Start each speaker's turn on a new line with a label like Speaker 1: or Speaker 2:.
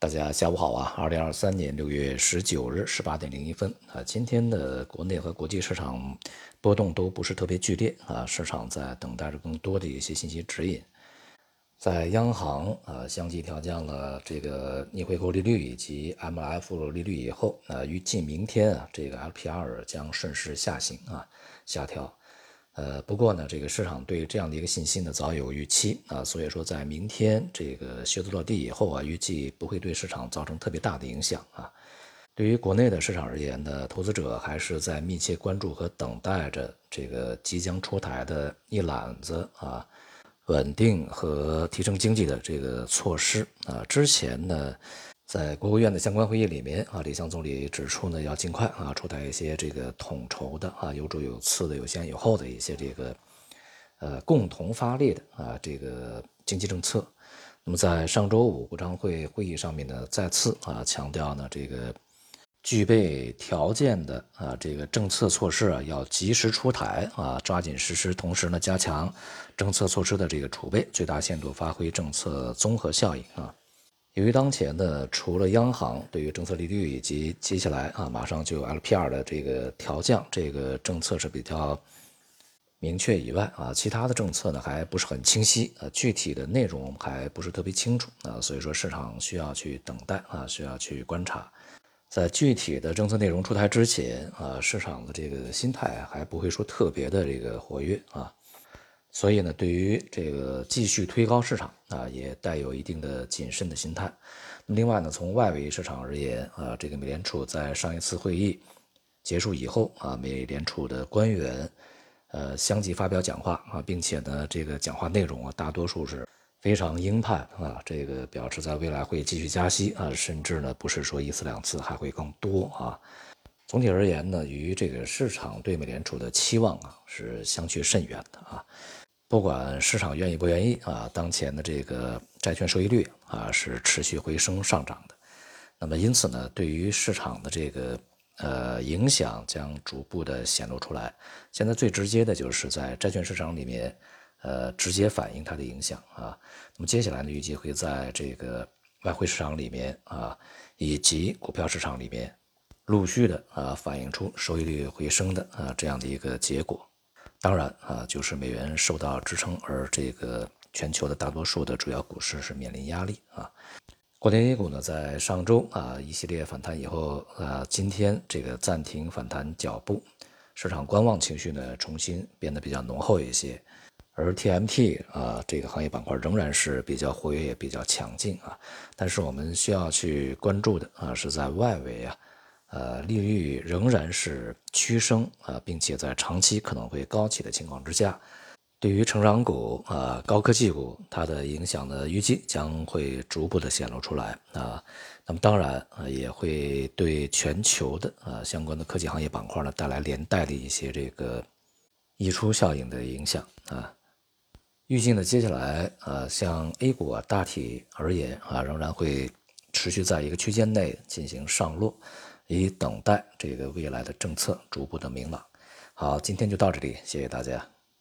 Speaker 1: 大家下午好啊！二零二三年六月十九日十八点零一分啊，今天的国内和国际市场波动都不是特别剧烈啊，市场在等待着更多的一些信息指引。在央行啊相继调降了这个逆回购利率以及 MLF 利率以后，啊，预计明天啊这个 LPR 将顺势下行啊下调。呃，不过呢，这个市场对这样的一个信息呢早有预期啊，所以说在明天这个靴子落地以后啊，预计不会对市场造成特别大的影响啊。对于国内的市场而言呢，投资者还是在密切关注和等待着这个即将出台的一揽子啊稳定和提升经济的这个措施啊。之前呢。在国务院的相关会议里面啊，李强总理指出呢，要尽快啊出台一些这个统筹的啊有主有次的有先有后的一些这个呃共同发力的啊这个经济政策。那么在上周五国常会会议上面呢，再次啊强调呢，这个具备条件的啊这个政策措施啊要及时出台啊，抓紧实施，同时呢加强政策措施的这个储备，最大限度发挥政策综合效应啊。由于当前呢，除了央行对于政策利率以及接下来啊马上就有 LPR 的这个调降这个政策是比较明确以外啊，其他的政策呢还不是很清晰啊，具体的内容还不是特别清楚啊，所以说市场需要去等待啊，需要去观察，在具体的政策内容出台之前啊，市场的这个心态还不会说特别的这个活跃啊。所以呢，对于这个继续推高市场啊，也带有一定的谨慎的心态。另外呢，从外围市场而言啊，这个美联储在上一次会议结束以后啊，美联储的官员呃相继发表讲话啊，并且呢，这个讲话内容啊，大多数是非常鹰派啊，这个表示在未来会继续加息啊，甚至呢不是说一次两次，还会更多啊。总体而言呢，与这个市场对美联储的期望啊是相去甚远的啊。不管市场愿意不愿意啊，当前的这个债券收益率啊是持续回升上涨的。那么因此呢，对于市场的这个呃影响将逐步的显露出来。现在最直接的就是在债券市场里面，呃直接反映它的影响啊。那么接下来呢，预计会在这个外汇市场里面啊，以及股票市场里面。陆续的啊反映出收益率回升的啊这样的一个结果，当然啊就是美元受到支撑，而这个全球的大多数的主要股市是面临压力啊。国内 A 股呢在上周啊一系列反弹以后啊，今天这个暂停反弹脚步，市场观望情绪呢重新变得比较浓厚一些，而 TMT 啊这个行业板块仍然是比较活跃也比较强劲啊，但是我们需要去关注的啊是在外围啊。呃，利率仍然是趋升啊，并且在长期可能会高企的情况之下，对于成长股啊、高科技股，它的影响呢，预计将会逐步的显露出来啊。那么当然啊，也会对全球的啊相关的科技行业板块呢带来连带的一些这个溢出效应的影响啊。预计呢，接下来啊，像 A 股啊，大体而言啊，仍然会持续在一个区间内进行上落。以等待这个未来的政策逐步的明朗。好，今天就到这里，谢谢大家。